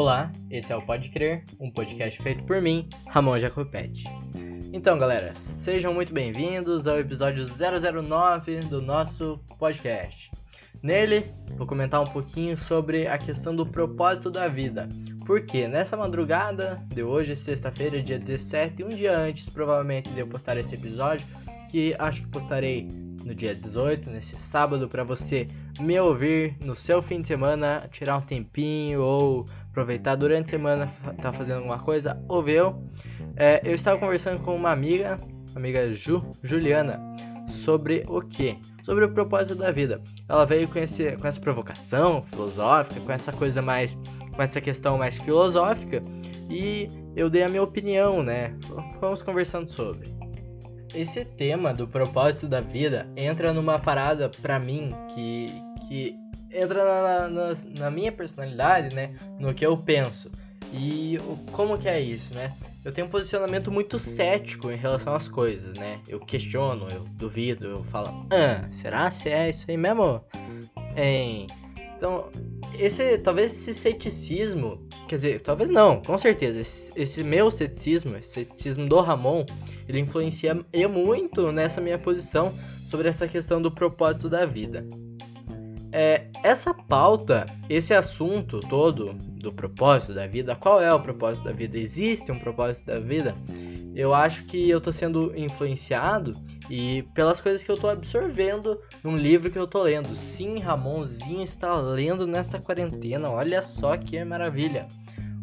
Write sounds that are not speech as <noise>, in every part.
Olá, esse é o Pode Crer, um podcast feito por mim, Ramon Jacopetti. Então, galera, sejam muito bem-vindos ao episódio 009 do nosso podcast. Nele, vou comentar um pouquinho sobre a questão do propósito da vida. Porque nessa madrugada de hoje, sexta-feira, dia 17, um dia antes, provavelmente, de eu postar esse episódio, que acho que postarei no dia 18, nesse sábado, para você me ouvir no seu fim de semana, tirar um tempinho ou aproveitar durante a semana, tá fazendo alguma coisa, ouviu? É, eu estava conversando com uma amiga, amiga Ju, Juliana, sobre o que? Sobre o propósito da vida. Ela veio com, esse, com essa provocação filosófica, com essa coisa mais. com essa questão mais filosófica, e eu dei a minha opinião, né? Vamos conversando sobre. Esse tema do propósito da vida entra numa parada pra mim que, que entra na, na, na minha personalidade, né? No que eu penso. E como que é isso, né? Eu tenho um posicionamento muito cético em relação às coisas, né? Eu questiono, eu duvido, eu falo, ah, será se é isso aí mesmo? É, então, esse talvez esse ceticismo, quer dizer, talvez não, com certeza, esse, esse meu ceticismo, esse ceticismo do Ramon, ele influencia muito nessa minha posição sobre essa questão do propósito da vida. É, essa pauta, esse assunto todo do propósito da vida, qual é o propósito da vida? Existe um propósito da vida? Eu acho que eu tô sendo influenciado e pelas coisas que eu tô absorvendo num livro que eu tô lendo. Sim, Ramonzinho está lendo nessa quarentena. Olha só que maravilha.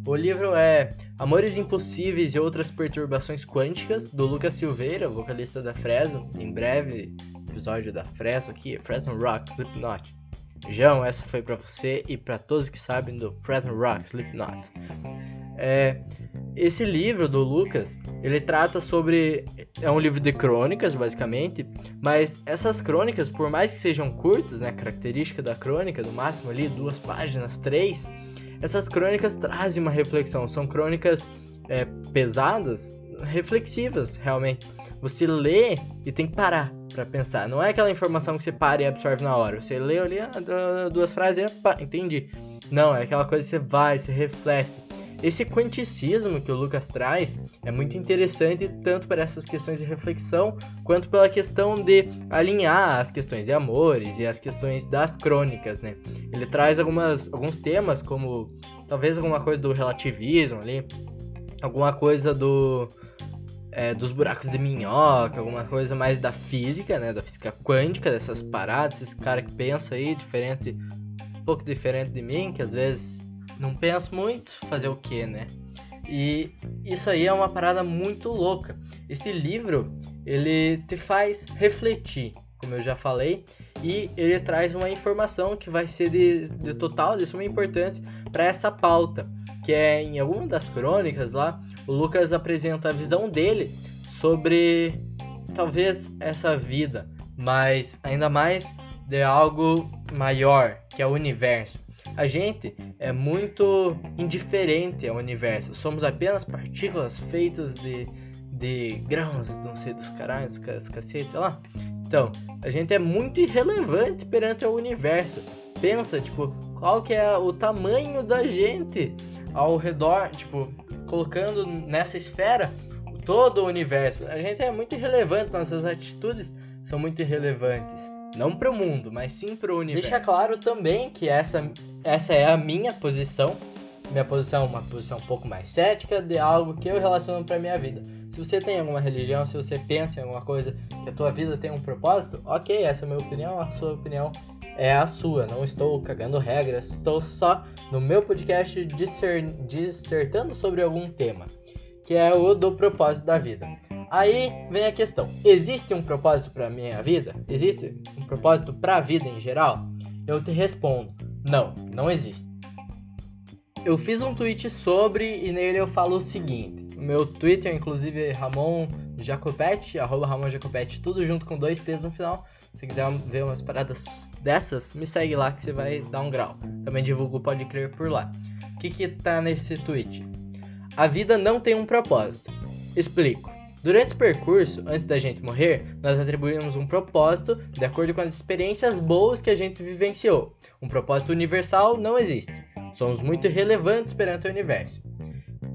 O livro é Amores Impossíveis e Outras Perturbações Quânticas, do Lucas Silveira, vocalista da Fresno. Em breve, episódio da Fresno aqui, Fresno Rock, Slipknot. João, essa foi para você e para todos que sabem do Present Rock, Slipknot. É, esse livro do Lucas, ele trata sobre é um livro de crônicas, basicamente, mas essas crônicas, por mais que sejam curtas, né, característica da crônica, no máximo ali duas páginas, três, essas crônicas trazem uma reflexão, são crônicas é, pesadas, reflexivas, realmente. Você lê e tem que parar para pensar. Não é aquela informação que você para e absorve na hora. Você lê ali ah, duas frases e pá, entendi. Não, é aquela coisa que você vai, você reflete. Esse quanticismo que o Lucas traz é muito interessante tanto para essas questões de reflexão quanto pela questão de alinhar as questões de amores e as questões das crônicas, né? Ele traz algumas, alguns temas como talvez alguma coisa do relativismo ali, alguma coisa do é, dos buracos de minhoca, alguma coisa mais da física, né? Da física quântica, dessas paradas, esses cara que pensa aí, diferente, um pouco diferente de mim, que às vezes não penso muito, fazer o que, né? E isso aí é uma parada muito louca. Esse livro, ele te faz refletir, como eu já falei, e ele traz uma informação que vai ser de, de total, de suma importância para essa pauta, que é em alguma das crônicas lá, o Lucas apresenta a visão dele sobre talvez essa vida, mas ainda mais de algo maior, que é o universo. A gente é muito indiferente ao universo. Somos apenas partículas feitas de, de grãos, não sei dos caralhos, dos cacete lá. Então, a gente é muito irrelevante perante o universo. Pensa, tipo, qual que é o tamanho da gente ao redor, tipo, colocando nessa esfera todo o universo. A gente é muito irrelevante, nossas atitudes são muito irrelevantes. Não para o mundo, mas sim para o universo. Deixa claro também que essa, essa é a minha posição. Minha posição é uma posição um pouco mais cética de algo que eu relaciono para minha vida. Se você tem alguma religião, se você pensa em alguma coisa que a tua vida tem um propósito, ok, essa é a minha opinião, a sua opinião é a sua. Não estou cagando regras, estou só no meu podcast dissertando sobre algum tema, que é o do propósito da vida. Aí vem a questão: existe um propósito para minha vida? Existe um propósito para a vida em geral? Eu te respondo: não, não existe. Eu fiz um tweet sobre e nele eu falo o seguinte: meu Twitter, inclusive, é Ramon Jacopetti, arroba Ramon Jacopetti, tudo junto com dois T's no final. Se quiser ver umas paradas dessas, me segue lá que você vai dar um grau. Também divulgo Pode Crer por lá. O que que tá nesse tweet? A vida não tem um propósito. Explico. Durante esse percurso, antes da gente morrer, nós atribuímos um propósito de acordo com as experiências boas que a gente vivenciou. Um propósito universal não existe. Somos muito relevantes perante o universo.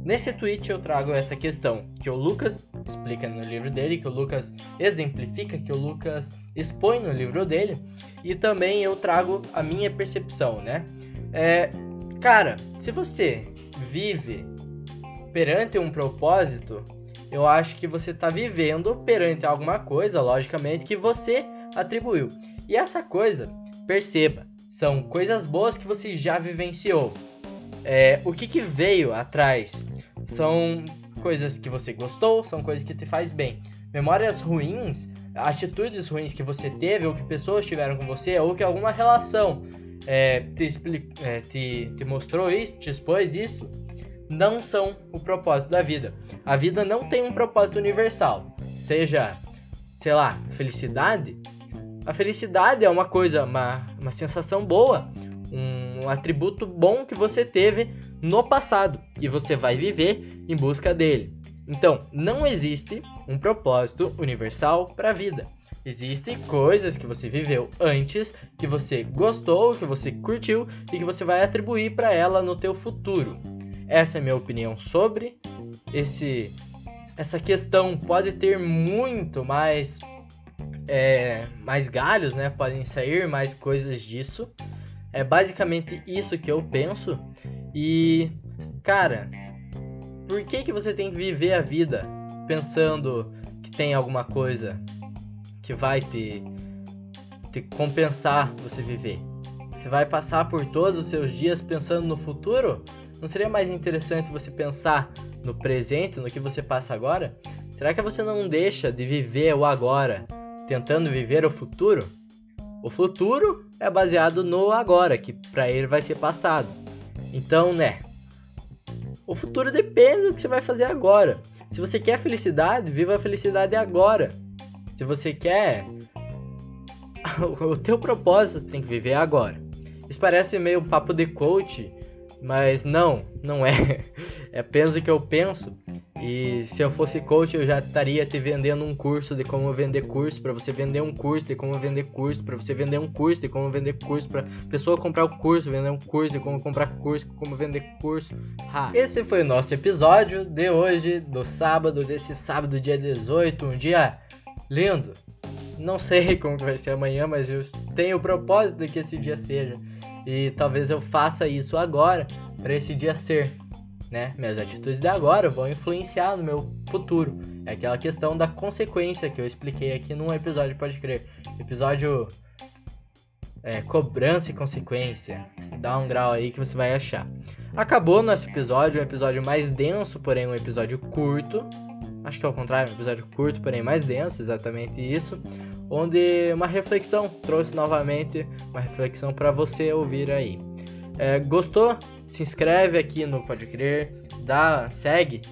Nesse tweet eu trago essa questão que o Lucas explica no livro dele, que o Lucas exemplifica, que o Lucas expõe no livro dele, e também eu trago a minha percepção, né? É, cara, se você vive perante um propósito, eu acho que você está vivendo perante alguma coisa, logicamente, que você atribuiu. E essa coisa, perceba, são coisas boas que você já vivenciou. É, o que, que veio atrás? São coisas que você gostou, são coisas que te faz bem. Memórias ruins, atitudes ruins que você teve, ou que pessoas tiveram com você, ou que alguma relação é, te, é, te, te mostrou isso, te expôs isso, não são o propósito da vida. A vida não tem um propósito universal. Seja, sei lá, felicidade. A felicidade é uma coisa, uma, uma sensação boa, um atributo bom que você teve no passado e você vai viver em busca dele. Então, não existe um propósito universal para a vida. Existem coisas que você viveu antes, que você gostou, que você curtiu e que você vai atribuir para ela no teu futuro. Essa é a minha opinião sobre esse essa questão pode ter muito mais é, mais galhos, né? Podem sair mais coisas disso. É basicamente isso que eu penso. E cara, por que que você tem que viver a vida pensando que tem alguma coisa que vai te, te compensar você viver? Você vai passar por todos os seus dias pensando no futuro? Não seria mais interessante você pensar no presente, no que você passa agora? Será que você não deixa de viver o agora, tentando viver o futuro? O futuro é baseado no agora, que para ele vai ser passado. Então, né? O futuro depende do que você vai fazer agora. Se você quer felicidade, viva a felicidade agora. Se você quer <laughs> o teu propósito, você tem que viver agora. Isso parece meio papo de coach, mas não, não é. <laughs> É apenas o que eu penso. E se eu fosse coach, eu já estaria te vendendo um curso de como vender curso, para você vender um curso de como vender curso, para você vender um curso de como vender curso, para pessoa comprar o curso, vender um curso de como comprar curso, como vender curso. Ha. Esse foi o nosso episódio de hoje, do sábado, desse sábado, dia 18, um dia lindo. Não sei <laughs> como vai ser amanhã, mas eu tenho o propósito de que esse dia seja. E talvez eu faça isso agora para esse dia ser, né? Minhas atitudes de agora vão influenciar no meu futuro. É aquela questão da consequência que eu expliquei aqui num episódio, pode crer. Episódio é, cobrança e consequência. Dá um grau aí que você vai achar. Acabou nosso episódio, um episódio mais denso, porém um episódio curto. Acho que é o contrário, um episódio curto, porém mais denso, exatamente isso onde uma reflexão trouxe novamente uma reflexão para você ouvir aí. É, gostou? Se inscreve aqui no Pode Crer, dá, segue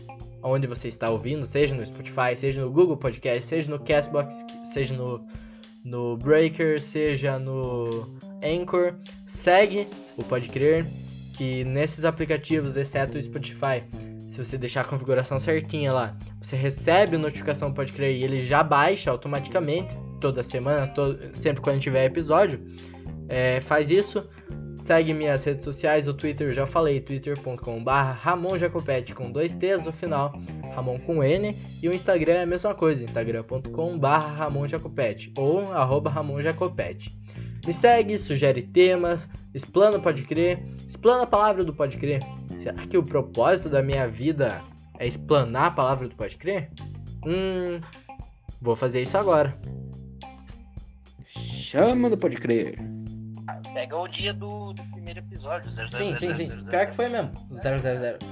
onde você está ouvindo, seja no Spotify, seja no Google Podcast, seja no Castbox, seja no, no Breaker, seja no Anchor. Segue o Pode Crer, que nesses aplicativos, exceto o Spotify, se você deixar a configuração certinha lá, você recebe notificação Pode Crer e ele já baixa automaticamente toda semana, todo, sempre quando tiver episódio. É, faz isso. Segue minhas redes sociais, o Twitter já falei, twitter.com.br Ramon Jacopete com dois T's no final, Ramon com N, e o Instagram é a mesma coisa, instagram.com.br Ramon Jacopete ou arroba Ramon Jacopete. Me segue, sugere temas, explana Pode Crer, explana a palavra do Pode Crer. Será que o propósito da minha vida é explanar a palavra do Pode Crer? Hum, vou fazer isso agora. Chama do Pode Crer. Pega o dia do, do primeiro episódio, 000. Sim, sim, sim. Pior que foi mesmo, 000.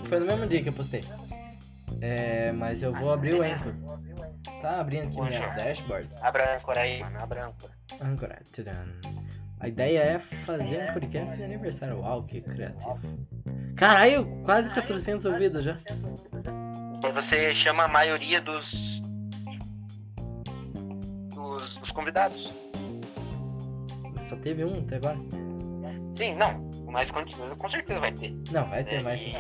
Foi no mesmo dia que eu postei. É, mas eu vou abrir o Anchor. Tá abrindo aqui minha dashboard. Abra Anchor aí, mano. Abra Anchor. Anchor. A ideia é fazer um podcast de aniversário. Uau, que criativo. Caralho, quase 400 ouvidas já. E você chama a maioria dos, dos, dos convidados. Só teve um até agora? Sim, não. Mas com, com certeza vai ter. Não, vai ter é, mais sim.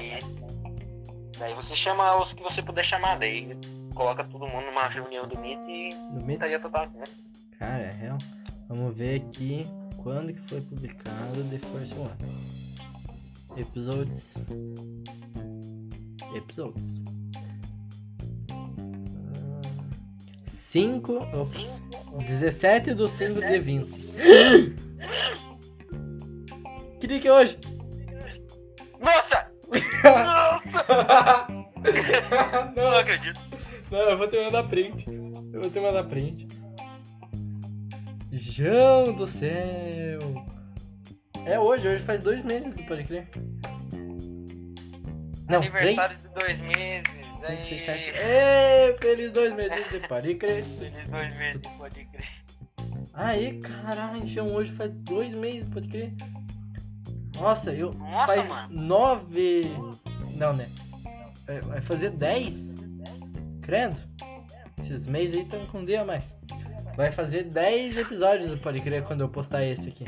Daí você chama os que você puder chamar, daí coloca todo mundo numa reunião do Meet e no Meet? estaria total, né? Cara, é real. Vamos ver aqui quando que foi publicado The First One. Episódios. Episódios. 5. 17 do 5 de 20. que dia que é hoje? Nossa! Nossa! <laughs> não, Não acredito. não, eu vou te mandar print. Eu vou te mandar print. João do céu! É hoje, hoje faz dois meses do Pode Crer. Não, Aniversário três? de dois meses. Cinco, seis, aí. sete. Ê, feliz dois meses de <laughs> Pode Crer. Feliz dois meses, pode crer. Aí, caralho, João, hoje faz dois meses, pode crer. Nossa, eu. Nossa, faz mano. nove. Não, né? É, Vai fazer dez? Credo. Esses meses aí estão com um dia a mais. Vai fazer dez episódios do Pode Crer quando eu postar esse aqui.